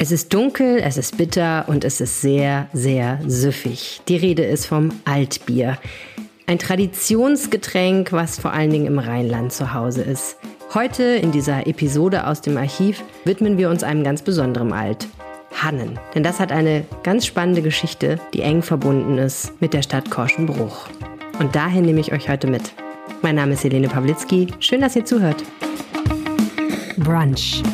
Es ist dunkel, es ist bitter und es ist sehr, sehr süffig. Die Rede ist vom Altbier. Ein Traditionsgetränk, was vor allen Dingen im Rheinland zu Hause ist. Heute in dieser Episode aus dem Archiv widmen wir uns einem ganz besonderen Alt. Hannen. Denn das hat eine ganz spannende Geschichte, die eng verbunden ist mit der Stadt Korschenbruch. Und dahin nehme ich euch heute mit. Mein Name ist Helene Pawlitzki. Schön, dass ihr zuhört. Brunch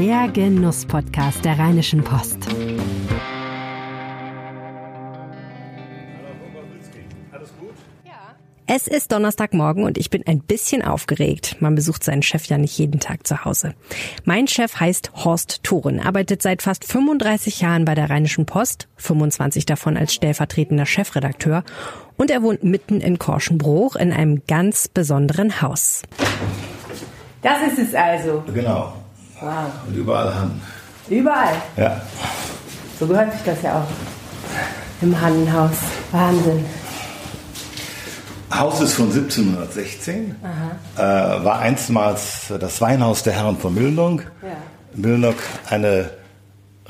der Genuss-Podcast der Rheinischen Post. Es ist Donnerstagmorgen und ich bin ein bisschen aufgeregt. Man besucht seinen Chef ja nicht jeden Tag zu Hause. Mein Chef heißt Horst Thoren, arbeitet seit fast 35 Jahren bei der Rheinischen Post, 25 davon als stellvertretender Chefredakteur und er wohnt mitten in Korschenbruch in einem ganz besonderen Haus. Das ist es also. Genau. Wow. Und überall Hannen. Überall? Ja. So gehört sich das ja auch. Im Hannenhaus. Wahnsinn. Haus ist von 1716, äh, war einstmals das Weinhaus der Herren von Milnok. Ja. Milnok eine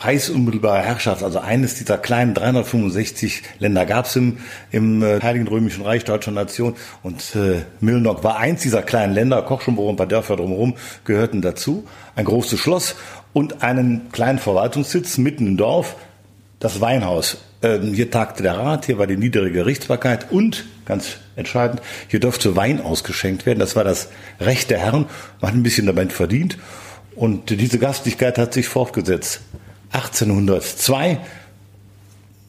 reichsunmittelbare Herrschaft, also eines dieser kleinen 365 Länder gab es im, im äh, Heiligen Römischen Reich deutscher Nation und äh, Milnok war eins dieser kleinen Länder, Kochschenburg und ein paar Dörfer drumherum gehörten dazu, ein großes Schloss und einen kleinen Verwaltungssitz mitten im Dorf, das Weinhaus. Ähm, hier tagte der Rat, hier war die niedere Gerichtsbarkeit und, ganz entscheidend, hier durfte Wein ausgeschenkt werden. Das war das Recht der Herren. Man hat ein bisschen damit verdient. Und diese Gastlichkeit hat sich fortgesetzt. 1802,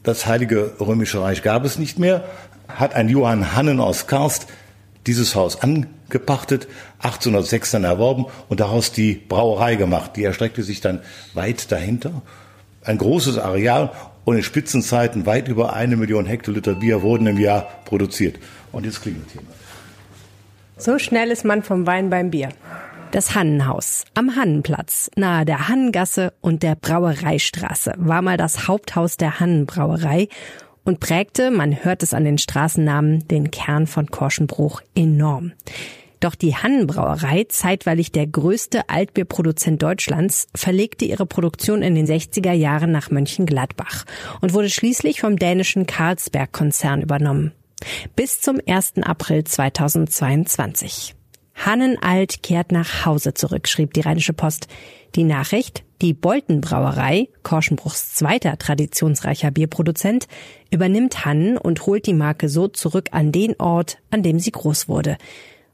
das Heilige Römische Reich gab es nicht mehr, hat ein Johann Hannen aus Karst dieses Haus angepachtet, 1806 dann erworben und daraus die Brauerei gemacht. Die erstreckte sich dann weit dahinter. Ein großes Areal und in Spitzenzeiten weit über eine Million Hektoliter Bier wurden im Jahr produziert. Und jetzt klingelt jemand. So schnell ist man vom Wein beim Bier. Das Hannenhaus am Hannenplatz, nahe der Hannengasse und der Brauereistraße, war mal das Haupthaus der Hannenbrauerei und prägte, man hört es an den Straßennamen, den Kern von Korschenbruch enorm. Doch die Hannenbrauerei, zeitweilig der größte Altbierproduzent Deutschlands, verlegte ihre Produktion in den 60er Jahren nach Mönchengladbach und wurde schließlich vom dänischen Carlsberg-Konzern übernommen. Bis zum 1. April 2022. Hannenalt kehrt nach Hause zurück, schrieb die Rheinische Post. Die Nachricht, die Boltenbrauerei, Korschenbruchs zweiter traditionsreicher Bierproduzent, übernimmt Hannen und holt die Marke so zurück an den Ort, an dem sie groß wurde.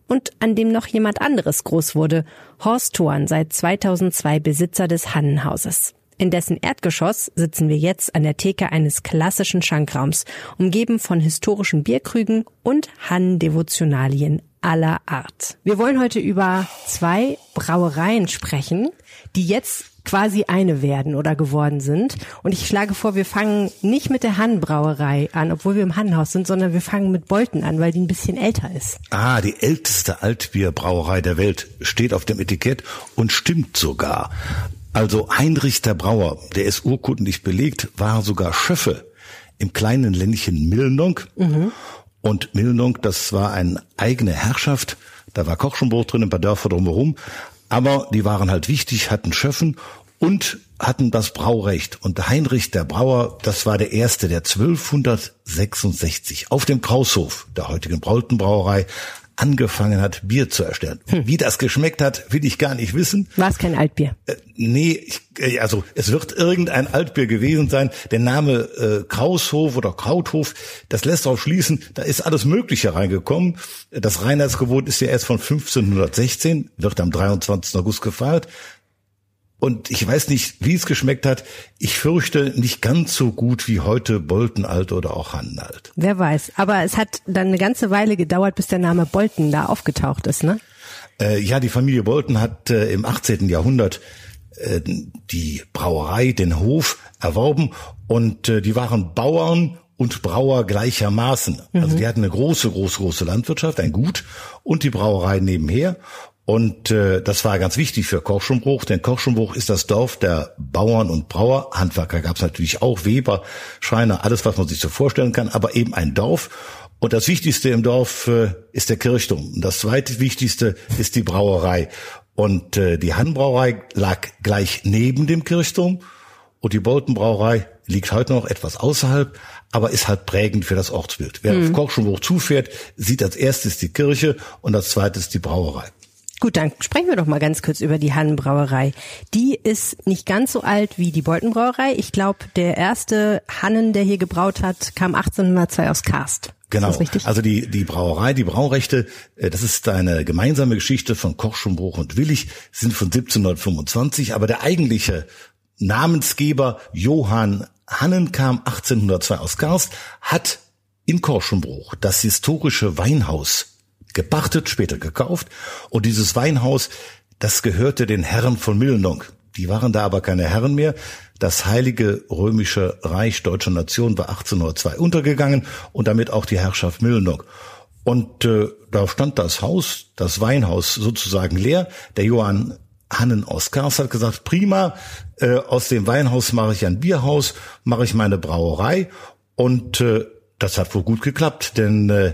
Und an dem noch jemand anderes groß wurde, Horst Thorn, seit 2002 Besitzer des Hannenhauses. In dessen Erdgeschoss sitzen wir jetzt an der Theke eines klassischen Schankraums, umgeben von historischen Bierkrügen und Hannen-Devotionalien aller Art. Wir wollen heute über zwei Brauereien sprechen, die jetzt quasi eine werden oder geworden sind. Und ich schlage vor, wir fangen nicht mit der Hannenbrauerei an, obwohl wir im Hannenhaus sind, sondern wir fangen mit Bolten an, weil die ein bisschen älter ist. Ah, die älteste Altbierbrauerei der Welt steht auf dem Etikett und stimmt sogar. Also Heinrich der Brauer, der ist urkundlich belegt, war sogar Schöffe im kleinen Ländchen Milnok. Mhm. Und Milnok, das war eine eigene Herrschaft. Da war Kochschenburg drin, ein paar Dörfer drumherum. Aber die waren halt wichtig, hatten Schöffen und hatten das Braurecht. Und Heinrich der Brauer, das war der erste, der 1266 auf dem Kraushof der heutigen Braultenbrauerei angefangen hat, Bier zu erstellen. Hm. Wie das geschmeckt hat, will ich gar nicht wissen. War es kein Altbier? Äh, nee, ich, äh, also es wird irgendein Altbier gewesen sein. Der Name äh, Kraushof oder Krauthof, das lässt darauf schließen, da ist alles Mögliche reingekommen. Das Reinheitsgebot ist ja erst von 1516, wird am 23. August gefeiert. Und ich weiß nicht, wie es geschmeckt hat. Ich fürchte nicht ganz so gut wie heute Boltenalt oder auch Hannenalt. Wer weiß. Aber es hat dann eine ganze Weile gedauert, bis der Name Bolten da aufgetaucht ist, ne? Äh, ja, die Familie Bolten hat äh, im 18. Jahrhundert äh, die Brauerei, den Hof erworben und äh, die waren Bauern und Brauer gleichermaßen. Mhm. Also die hatten eine große, große, große Landwirtschaft, ein Gut und die Brauerei nebenher. Und äh, das war ganz wichtig für Korschenbruch, denn Korschenbruch ist das Dorf der Bauern und Brauer. Handwerker gab es natürlich auch, Weber, Schreiner, alles, was man sich so vorstellen kann, aber eben ein Dorf. Und das Wichtigste im Dorf äh, ist der Kirchturm. Und das zweite Wichtigste ist die Brauerei. Und äh, die Hannenbrauerei lag gleich neben dem Kirchturm und die Boltenbrauerei liegt heute noch etwas außerhalb, aber ist halt prägend für das Ortsbild. Wer mhm. auf Kochschenbruch zufährt, sieht als erstes die Kirche und als zweites die Brauerei. Gut, dann sprechen wir doch mal ganz kurz über die Hannenbrauerei. Die ist nicht ganz so alt wie die Boltenbrauerei. Ich glaube, der erste Hannen, der hier gebraut hat, kam 1802 aus Karst. Genau. Also die, die Brauerei, die Braurechte, äh, das ist eine gemeinsame Geschichte von Koch, Schumbruch und Willig, sind von 1725, aber der eigentliche Namensgeber Johann Hannen kam 1802 aus Karst, hat in Korschenbruch das historische Weinhaus gepachtet, später gekauft. Und dieses Weinhaus, das gehörte den Herren von Milnung. Die waren da aber keine Herren mehr. Das Heilige Römische Reich deutscher Nation war 1802 untergegangen und damit auch die Herrschaft Milnung. Und äh, da stand das Haus, das Weinhaus sozusagen leer. Der Johann Hannen aus Kars hat gesagt, prima, äh, aus dem Weinhaus mache ich ein Bierhaus, mache ich meine Brauerei. Und äh, das hat wohl gut geklappt, denn äh,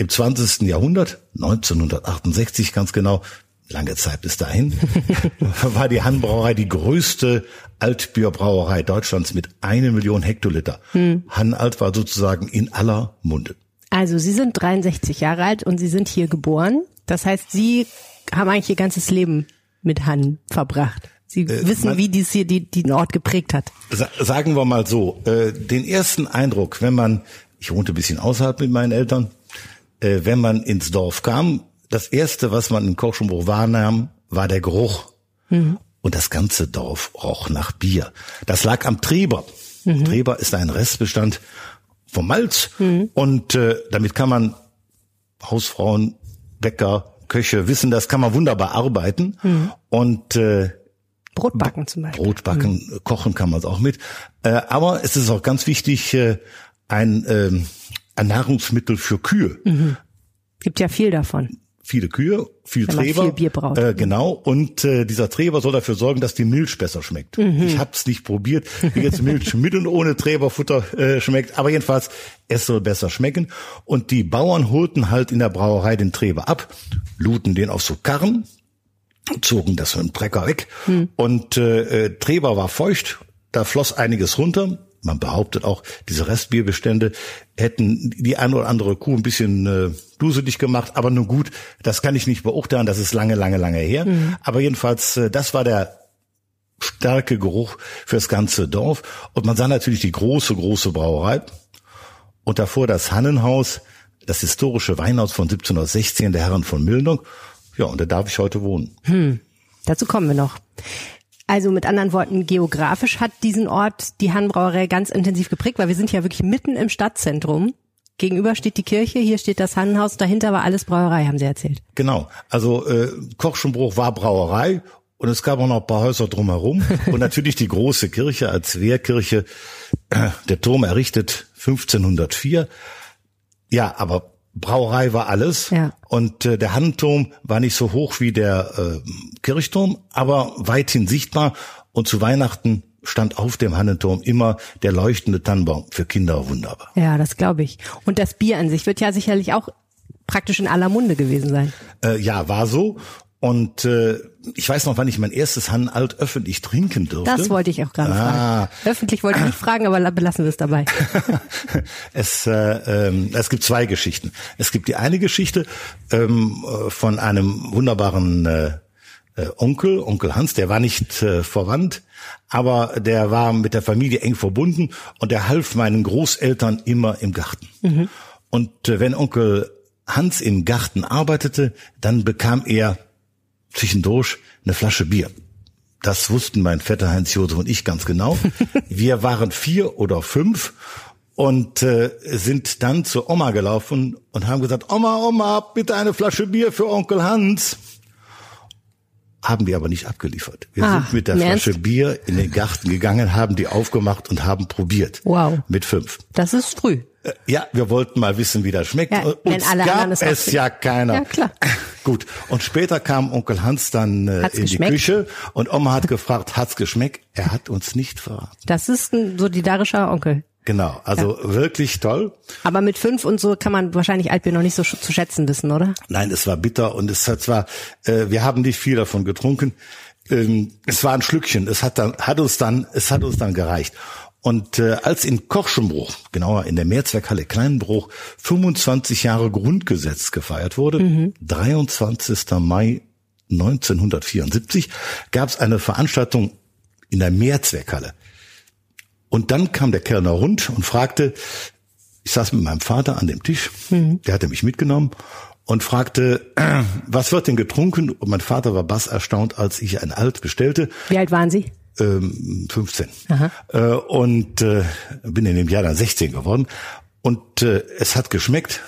im 20. Jahrhundert, 1968 ganz genau, lange Zeit bis dahin, war die Hannbrauerei die größte Altbierbrauerei Deutschlands mit eine Million Hektoliter. Hm. Hannalt war sozusagen in aller Munde. Also Sie sind 63 Jahre alt und Sie sind hier geboren. Das heißt, Sie haben eigentlich Ihr ganzes Leben mit Hann verbracht. Sie äh, wissen, man, wie dies hier die, den Ort geprägt hat. Sagen wir mal so, äh, den ersten Eindruck, wenn man, ich wohnte ein bisschen außerhalb mit meinen Eltern, äh, wenn man ins Dorf kam, das erste, was man in Kochschenbruch wahrnahm, war der Geruch. Mhm. Und das ganze Dorf roch nach Bier. Das lag am Treber. Mhm. Treber ist ein Restbestand vom Malz. Mhm. Und äh, damit kann man Hausfrauen, Bäcker, Köche wissen, das kann man wunderbar arbeiten. Mhm. Und äh, Brotbacken zum Beispiel. Brotbacken, mhm. kochen kann man es auch mit. Äh, aber es ist auch ganz wichtig, äh, ein äh, ein Nahrungsmittel für Kühe. Mhm. Gibt ja viel davon. Viele Kühe, viel Wenn Treber. Viel Bier braucht. Äh, genau. Und äh, dieser Treber soll dafür sorgen, dass die Milch besser schmeckt. Mhm. Ich habe es nicht probiert, wie jetzt Milch mit und ohne Treberfutter äh, schmeckt. Aber jedenfalls, es soll besser schmecken. Und die Bauern holten halt in der Brauerei den Treber ab, luden den auf so Karren, zogen das von Trecker weg. Mhm. Und äh, äh, Treber war feucht, da floss einiges runter man behauptet auch, diese Restbierbestände hätten die eine oder andere Kuh ein bisschen äh, duselig gemacht, aber nun gut, das kann ich nicht beurteilen, das ist lange, lange, lange her. Mhm. Aber jedenfalls, äh, das war der starke Geruch fürs ganze Dorf. Und man sah natürlich die große, große Brauerei und davor das Hannenhaus, das historische Weinhaus von 1716 der Herren von Milnung. Ja, und da darf ich heute wohnen. Hm. Dazu kommen wir noch. Also mit anderen Worten, geografisch hat diesen Ort die Hannbrauerei ganz intensiv geprägt, weil wir sind ja wirklich mitten im Stadtzentrum. Gegenüber steht die Kirche, hier steht das Hannenhaus, dahinter war alles Brauerei, haben Sie erzählt. Genau. Also äh, Kochschenbruch war Brauerei und es gab auch noch ein paar Häuser drumherum und natürlich die große Kirche als Wehrkirche. Der Turm errichtet 1504. Ja, aber Brauerei war alles. Ja. Und äh, der Hannenturm war nicht so hoch wie der äh, Kirchturm, aber weithin sichtbar. Und zu Weihnachten stand auf dem Hannenturm immer der leuchtende Tannenbaum für Kinder wunderbar. Ja, das glaube ich. Und das Bier an sich wird ja sicherlich auch praktisch in aller Munde gewesen sein. Äh, ja, war so. Und äh, ich weiß noch, wann ich mein erstes Hannenalt öffentlich trinken durfte. Das wollte ich auch gerade ah. fragen. Öffentlich wollte ich nicht fragen, aber belassen wir es dabei. es, äh, ähm, es gibt zwei Geschichten. Es gibt die eine Geschichte ähm, äh, von einem wunderbaren äh, äh, Onkel, Onkel Hans, der war nicht äh, verwandt, aber der war mit der Familie eng verbunden und der half meinen Großeltern immer im Garten. Mhm. Und äh, wenn Onkel Hans im Garten arbeitete, dann bekam er zwischendurch eine Flasche Bier. Das wussten mein Vetter Heinz Josef und ich ganz genau. Wir waren vier oder fünf und äh, sind dann zur Oma gelaufen und haben gesagt, Oma, Oma, bitte eine Flasche Bier für Onkel Hans. Haben wir aber nicht abgeliefert. Wir Ach, sind mit der Flasche Ernst? Bier in den Garten gegangen, haben die aufgemacht und haben probiert. Wow. Mit fünf. Das ist früh. Äh, ja, wir wollten mal wissen, wie das schmeckt. Ja, Uns gab es, es ja keiner. Ja, klar. Gut. Und später kam Onkel Hans dann äh, in geschmeckt? die Küche und Oma hat gefragt, hat's geschmeckt? Er hat uns nicht verraten. Das ist ein solidarischer Onkel. Genau, also ja. wirklich toll. Aber mit fünf und so kann man wahrscheinlich Altbier noch nicht so zu schätzen wissen, oder? Nein, es war bitter und es hat zwar, äh, wir haben nicht viel davon getrunken. Ähm, es war ein Schlückchen. Es hat dann, hat uns dann, es hat uns dann gereicht. Und äh, als in Korschenbruch, genauer in der Mehrzweckhalle Kleinbruch, 25 Jahre Grundgesetz gefeiert wurde, mhm. 23. Mai 1974, gab es eine Veranstaltung in der Mehrzweckhalle. Und dann kam der Kellner rund und fragte, ich saß mit meinem Vater an dem Tisch, mhm. der hatte mich mitgenommen und fragte, äh, was wird denn getrunken? Und mein Vater war bass erstaunt, als ich ein Alt bestellte. Wie alt waren Sie? Ähm, 15. Aha. Äh, und äh, bin in dem Jahr dann 16 geworden. Und äh, es hat geschmeckt.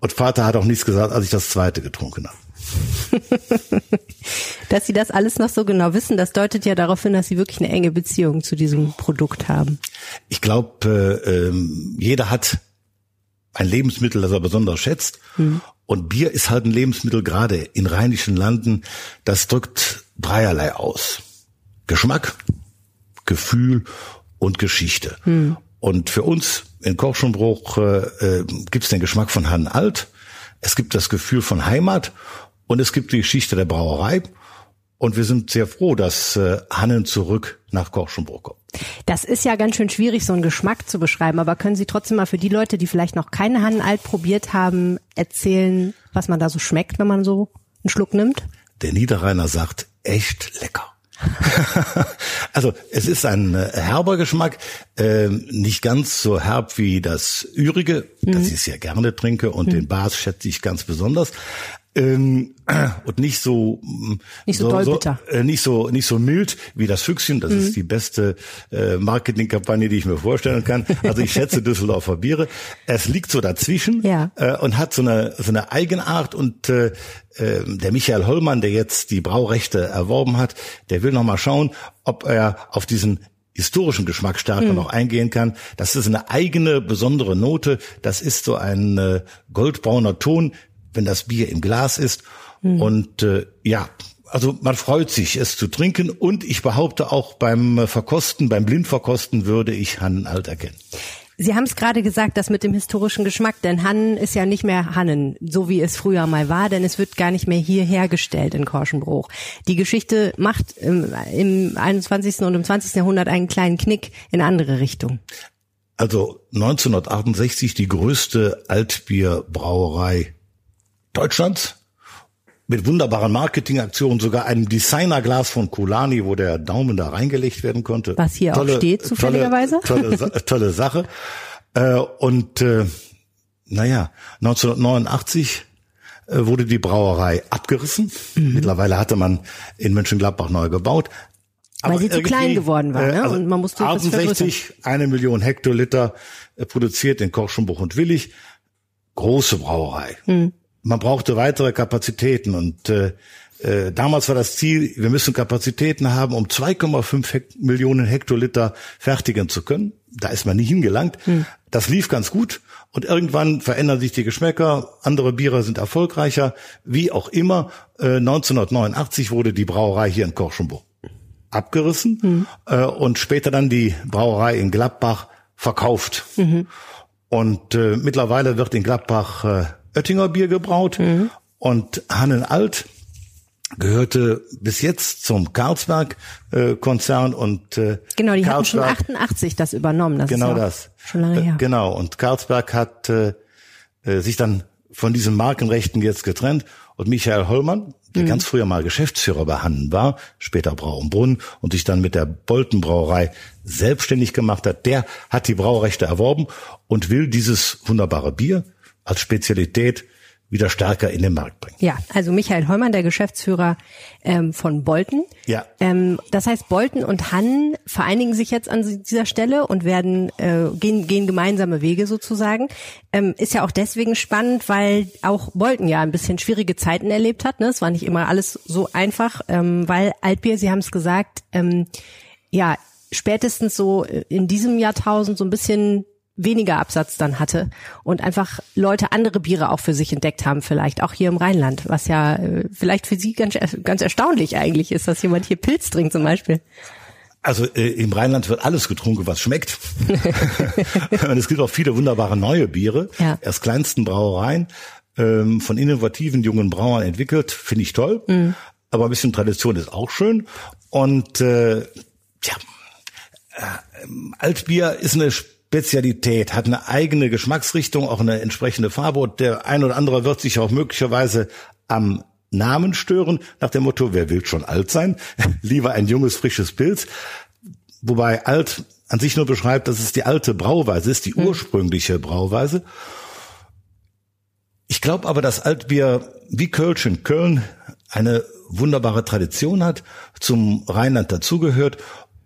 Und Vater hat auch nichts gesagt, als ich das zweite getrunken habe. dass Sie das alles noch so genau wissen, das deutet ja darauf hin, dass Sie wirklich eine enge Beziehung zu diesem Produkt haben. Ich glaube, äh, ähm, jeder hat ein Lebensmittel, das er besonders schätzt. Mhm. Und Bier ist halt ein Lebensmittel, gerade in rheinischen Landen, das drückt dreierlei aus. Geschmack, Gefühl und Geschichte. Mhm. Und für uns in Korschenbruch äh, äh, gibt es den Geschmack von Herrn Alt, es gibt das Gefühl von Heimat und es gibt die Geschichte der Brauerei. Und wir sind sehr froh, dass äh, Hannen zurück nach Korschenbruch kommt. Das ist ja ganz schön schwierig, so einen Geschmack zu beschreiben. Aber können Sie trotzdem mal für die Leute, die vielleicht noch keine Hannen alt probiert haben, erzählen, was man da so schmeckt, wenn man so einen Schluck nimmt? Der Niederrheiner sagt, echt lecker. also es ist ein äh, herber Geschmack, äh, nicht ganz so herb wie das Übrige, mhm. das ich sehr gerne trinke und mhm. den Bas schätze ich ganz besonders ähm, und nicht so nicht so, so doll bitter. So, äh, nicht so nicht so mild wie das Füchschen. Das mhm. ist die beste äh, Marketingkampagne, die ich mir vorstellen kann. Also ich schätze Düsseldorfer Biere. Es liegt so dazwischen ja. äh, und hat so eine so eine Eigenart und äh, äh, der Michael Hollmann, der jetzt die Braurechte erworben hat, der will noch mal schauen, ob er auf diesen historischen Geschmack stärker hm. noch eingehen kann. Das ist eine eigene besondere Note. Das ist so ein äh, goldbrauner Ton, wenn das Bier im Glas ist. Mhm. Und äh, ja, also man freut sich, es zu trinken. Und ich behaupte auch beim Verkosten, beim Blindverkosten würde ich Hannen alt erkennen. Sie haben es gerade gesagt, das mit dem historischen Geschmack, denn Hannen ist ja nicht mehr Hannen, so wie es früher mal war, denn es wird gar nicht mehr hier hergestellt in Korschenbruch. Die Geschichte macht im, im 21. und im 20. Jahrhundert einen kleinen Knick in andere Richtung. Also 1968 die größte Altbierbrauerei Deutschlands mit wunderbaren Marketingaktionen, sogar einem Designerglas von Kulani, wo der Daumen da reingelegt werden konnte. Was hier tolle, auch steht, zufälligerweise. Tolle, tolle, tolle Sache. Äh, und äh, naja, 1989 äh, wurde die Brauerei abgerissen. Mhm. Mittlerweile hatte man in Mönchengladbach neu gebaut. Weil sie zu klein geworden war, ne? Also und man musste 68, eine Million Hektoliter produziert in Korschenbuch und Willig. Große Brauerei. Mhm man brauchte weitere Kapazitäten und äh, äh, damals war das Ziel, wir müssen Kapazitäten haben, um 2,5 Hekt Millionen Hektoliter fertigen zu können. Da ist man nie hingelangt. Hm. Das lief ganz gut und irgendwann verändern sich die Geschmäcker. Andere Biere sind erfolgreicher. Wie auch immer, äh, 1989 wurde die Brauerei hier in Korschenburg abgerissen hm. äh, und später dann die Brauerei in Gladbach verkauft. Mhm. Und äh, mittlerweile wird in Gladbach äh, Oettinger Bier gebraut mhm. und Hannen Alt gehörte bis jetzt zum Carlsberg äh, Konzern und äh, genau die Carlsberg, hatten schon 88 das übernommen das genau ist ja das schon lange her äh, genau und Carlsberg hat äh, äh, sich dann von diesen Markenrechten jetzt getrennt und Michael Hollmann der mhm. ganz früher mal Geschäftsführer bei Hannen war, später Brau und Brunn und sich dann mit der Bolten Brauerei selbstständig gemacht hat, der hat die Braurechte erworben und will dieses wunderbare Bier als Spezialität wieder stärker in den Markt bringen. Ja, also Michael Heumann, der Geschäftsführer ähm, von Bolten. Ja. Ähm, das heißt, Bolten und Hannen vereinigen sich jetzt an dieser Stelle und werden äh, gehen, gehen gemeinsame Wege sozusagen. Ähm, ist ja auch deswegen spannend, weil auch Bolten ja ein bisschen schwierige Zeiten erlebt hat. Ne? Es war nicht immer alles so einfach, ähm, weil Altbier, Sie haben es gesagt, ähm, ja spätestens so in diesem Jahrtausend so ein bisschen weniger Absatz dann hatte und einfach Leute andere Biere auch für sich entdeckt haben, vielleicht auch hier im Rheinland, was ja äh, vielleicht für Sie ganz, ganz erstaunlich eigentlich ist, dass jemand hier Pilz trinkt zum Beispiel. Also äh, im Rheinland wird alles getrunken, was schmeckt. und es gibt auch viele wunderbare neue Biere Ja. aus kleinsten Brauereien ähm, von innovativen jungen Brauern entwickelt. Finde ich toll. Mhm. Aber ein bisschen Tradition ist auch schön. Und äh, tja, äh, Altbier ist eine Spezialität, hat eine eigene Geschmacksrichtung, auch eine entsprechende Farbe. Und der ein oder andere wird sich auch möglicherweise am Namen stören, nach dem Motto, wer will schon alt sein? Lieber ein junges, frisches Pilz. Wobei alt an sich nur beschreibt, dass es die alte Brauweise ist, die ursprüngliche Brauweise. Ich glaube aber, dass Altbier wie Kölsch in Köln eine wunderbare Tradition hat, zum Rheinland dazugehört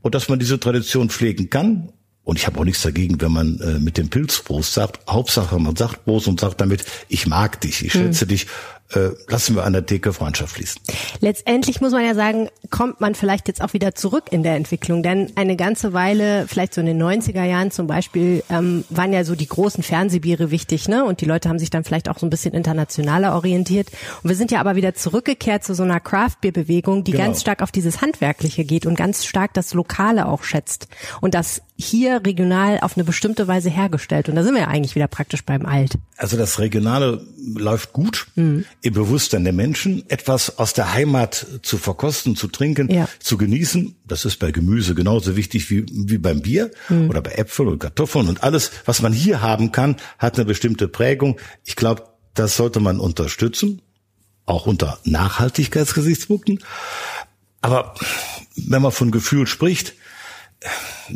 und dass man diese Tradition pflegen kann. Und ich habe auch nichts dagegen, wenn man äh, mit dem Pilzprost sagt. Hauptsache, man sagt Prost und sagt damit, ich mag dich, ich schätze dich, äh, lassen wir an der Theke Freundschaft fließen. Letztendlich muss man ja sagen, kommt man vielleicht jetzt auch wieder zurück in der Entwicklung, denn eine ganze Weile, vielleicht so in den 90er Jahren zum Beispiel, ähm, waren ja so die großen Fernsehbiere wichtig, ne? Und die Leute haben sich dann vielleicht auch so ein bisschen internationaler orientiert. Und wir sind ja aber wieder zurückgekehrt zu so einer Craft-Bier-Bewegung, die Genau. ganz stark auf dieses Handwerkliche geht und ganz stark das Lokale auch schätzt. Und das hier regional auf eine bestimmte Weise hergestellt. Und da sind wir ja eigentlich wieder praktisch beim Alt. Also das Regionale läuft gut im Bewusstsein der Menschen, etwas aus der Heimat zu verkosten, zu trinken, Ja. zu genießen. Das ist bei Gemüse genauso wichtig wie, wie beim Bier oder bei Äpfeln und Kartoffeln und alles, was man hier haben kann, hat eine bestimmte Prägung. Ich glaube, das sollte man unterstützen, auch unter Nachhaltigkeitsgesichtspunkten. Aber wenn man von Gefühl spricht,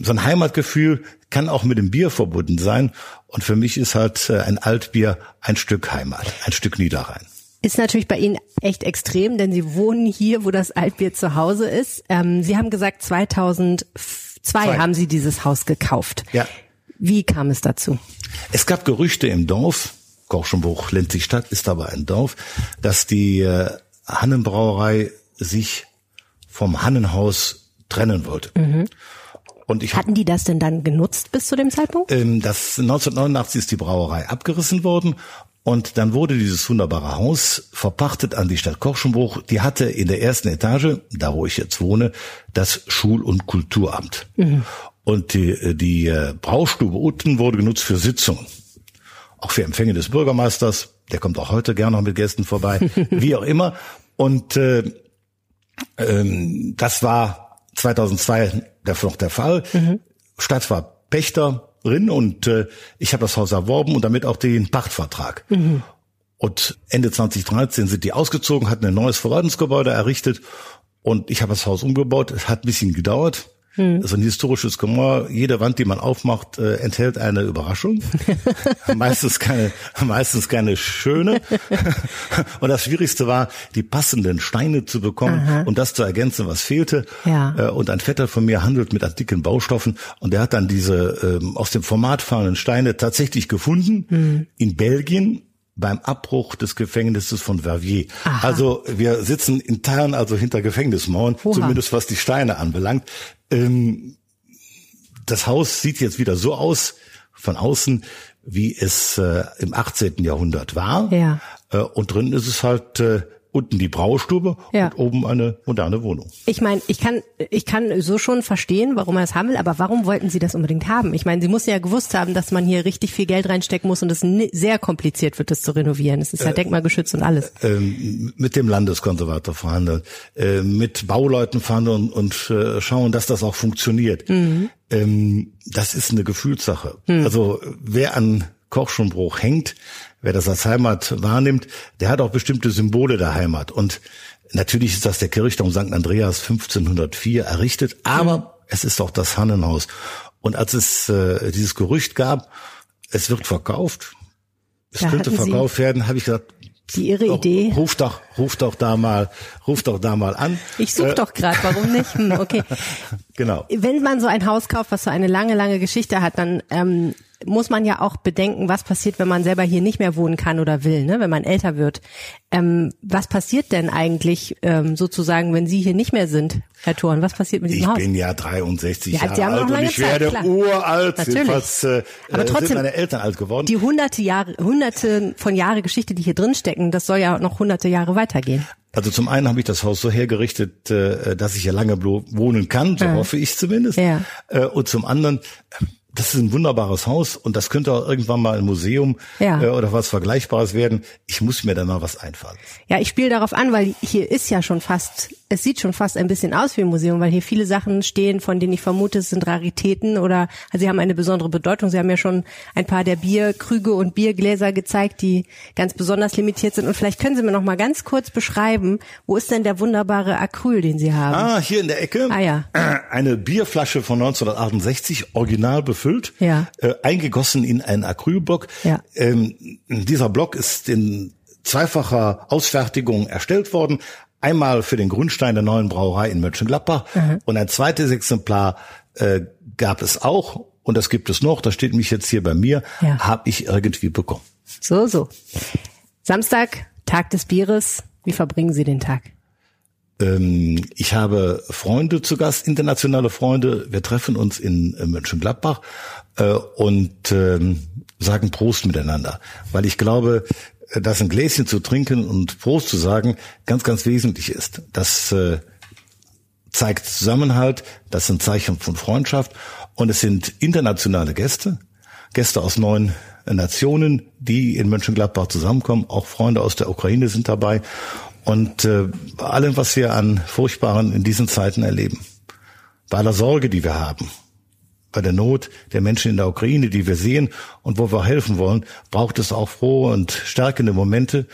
so ein Heimatgefühl kann auch mit dem Bier verbunden sein. Und für mich ist halt äh, ein Altbier ein Stück Heimat, ein Stück Niederrhein. Ist natürlich bei Ihnen echt extrem, denn Sie wohnen hier, wo das Altbier zu Hause ist. Ähm, Sie haben gesagt, 2002 Zwei. haben Sie dieses Haus gekauft. Ja. Wie kam es dazu? Es gab Gerüchte im Dorf, Gorschenbruch, Lenzigstadt ist aber ein Dorf, dass die äh, Hannenbrauerei sich vom Hannenhaus trennen wollte. Und ich Hatten die das denn dann genutzt bis zu dem Zeitpunkt? Ähm, das 1989 ist die Brauerei abgerissen worden und dann wurde dieses wunderbare Haus verpachtet an die Stadt Korschenbruch. Die hatte in der ersten Etage, da wo ich jetzt wohne, das Schul- und Kulturamt. Und die, die äh, Braustube unten wurde genutzt für Sitzungen. Auch für Empfänge des Bürgermeisters. Der kommt auch heute gerne noch mit Gästen vorbei. Wie auch immer. Und äh, ähm, das war 2002 dafür noch der Fall. Stadt war Pächterin und äh, ich habe das Haus erworben und damit auch den Pachtvertrag. Und Ende 2013 sind die ausgezogen, hatten ein neues Verwaltungsgebäude errichtet und ich habe das Haus umgebaut. Es hat ein bisschen gedauert. Das ist ein historisches Gemäuer. Jede Wand, die man aufmacht, äh, enthält eine Überraschung. meistens keine, meistens keine schöne. und das Schwierigste war, die passenden Steine zu bekommen und das zu ergänzen, was fehlte. Ja. Äh, und ein Vetter von mir handelt mit antiken Baustoffen und der hat dann diese ähm, aus dem Format fallenden Steine tatsächlich gefunden in Belgien beim Abbruch des Gefängnisses von Verviers. Aha. Also wir sitzen in Teilen also hinter Gefängnismauern, Oha. zumindest was die Steine anbelangt. Ähm, das Haus sieht jetzt wieder so aus von außen, wie es äh, im 18. Jahrhundert war. Ja. Äh, und drin ist es halt äh, unten die Braustube Ja. und oben eine moderne Wohnung. Ich meine, ich kann, ich kann so schon verstehen, warum er es haben will, aber warum wollten Sie das unbedingt haben? Ich meine, Sie mussten ja gewusst haben, dass man hier richtig viel Geld reinstecken muss und es sehr kompliziert wird, das zu renovieren. Es ist ja denkmalgeschützt und alles. ähm, mit dem Landeskonservator verhandeln, äh, mit Bauleuten verhandeln und äh, schauen, dass das auch funktioniert. Ähm, das ist eine Gefühlssache. Also wer an Korschenbruch hängt, wer das als Heimat wahrnimmt, der hat auch bestimmte Symbole der Heimat. Und natürlich ist das der Kirchturm St. Andreas 1504 errichtet, aber es ist auch das Hannenhaus. Und als es äh, dieses Gerücht gab, es wird verkauft, es Da könnte hatten Sie- verkauft werden, habe ich gesagt, Die Ihre doch, Idee. Ruf doch, ruf doch da mal, ruf doch da mal an. Ich suche Äh, doch gerade, warum nicht? Hm, okay. Genau. Wenn man so ein Haus kauft, was so eine lange, lange Geschichte hat, dann ähm, muss man ja auch bedenken, was passiert, wenn man selber hier nicht mehr wohnen kann oder will, ne? wenn man älter wird. Ähm, was passiert denn eigentlich ähm, sozusagen, wenn Sie hier nicht mehr sind, Herr Thorn? Was passiert mit diesem Ich Haus? bin ja 63 Ja, Jahre alt und ich Zeit, werde klar. uralt. Natürlich. Äh, Aber äh, trotzdem- sind meine Eltern alt geworden. Die hunderte Jahre, hunderte von Jahre Geschichte, die hier drin stecken, das soll ja noch hunderte Jahre weitergehen. Also zum einen habe ich das Haus so hergerichtet, äh, dass ich hier lange wohnen kann, so ja. hoffe ich zumindest. Ja. Äh, und zum anderen das ist ein wunderbares Haus und das könnte auch irgendwann mal ein Museum ja. äh, oder was Vergleichbares werden. Ich muss mir da mal was einfallen. Ja, ich spiele darauf an, weil hier ist ja schon fast, es sieht schon fast ein bisschen aus wie ein Museum, weil hier viele Sachen stehen, von denen ich vermute, es sind Raritäten oder also sie haben eine besondere Bedeutung. Sie haben ja schon ein paar der Bierkrüge und Biergläser gezeigt, die ganz besonders limitiert sind. Und vielleicht können Sie mir noch mal ganz kurz beschreiben, wo ist denn der wunderbare Acryl, den Sie haben? Ah, hier in der Ecke. Ah ja. Eine Bierflasche von 1968, original gefüllt, ja. äh, eingegossen in einen Acrylblock. Ja. Ähm, dieser Block ist in zweifacher Ausfertigung erstellt worden. Einmal für den Grundstein der neuen Brauerei in Mönchengladbach mhm. und ein zweites Exemplar äh, gab es auch und das gibt es noch. Das steht mich jetzt hier bei mir. Ja. Habe ich irgendwie bekommen. So so. Samstag, Tag des Bieres. Wie verbringen Sie den Tag? Ähm, ich habe Freunde zu Gast, internationale Freunde. Wir treffen uns in äh, Mönchengladbach äh, und ähm, sagen Prost miteinander, weil ich glaube, dass ein Gläschen zu trinken und Prost zu sagen ganz, ganz wesentlich ist. Das zeigt Zusammenhalt, das ein Zeichen von Freundschaft und es sind internationale Gäste, Gäste aus neun Nationen, die in Mönchengladbach zusammenkommen. Auch Freunde aus der Ukraine sind dabei. Und äh, allem, was wir an Furchtbaren in diesen Zeiten erleben, bei aller Sorge, die wir haben, bei der Not der Menschen in der Ukraine, die wir sehen und wo wir helfen wollen, braucht es auch frohe und stärkende Momente.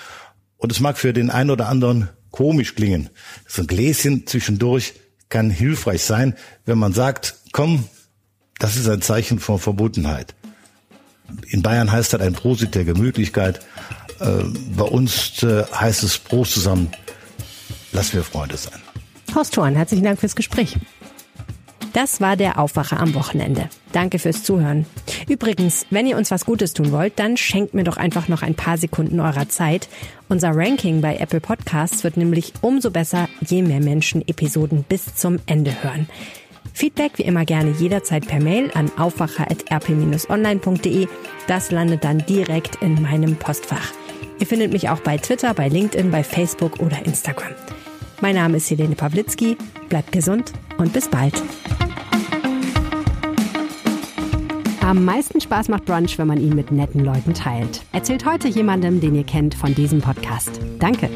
Und es mag für den einen oder anderen komisch klingen. So ein Gläschen zwischendurch kann hilfreich sein, wenn man sagt, komm, das ist ein Zeichen von Verbundenheit. In Bayern heißt das ein Prosit der Gemütlichkeit. Äh, bei uns äh, heißt es Prost zusammen, lassen wir Freunde sein. Horst Thorn, herzlichen Dank fürs Gespräch. Das war der Aufwacher am Wochenende. Danke fürs Zuhören. Übrigens, wenn ihr uns was Gutes tun wollt, dann schenkt mir doch einfach noch ein paar Sekunden eurer Zeit. Unser Ranking bei Apple Podcasts wird nämlich umso besser, je mehr Menschen Episoden bis zum Ende hören. Feedback wie immer gerne jederzeit per Mail an aufwacher.rp-online.de. Das landet dann direkt in meinem Postfach. Ihr findet mich auch bei Twitter, bei LinkedIn, bei Facebook oder Instagram. Mein Name ist Helene Pawlitzki. Bleibt gesund und bis bald. Am meisten Spaß macht Brunch, wenn man ihn mit netten Leuten teilt. Erzählt heute jemandem, den ihr kennt, von diesem Podcast. Danke.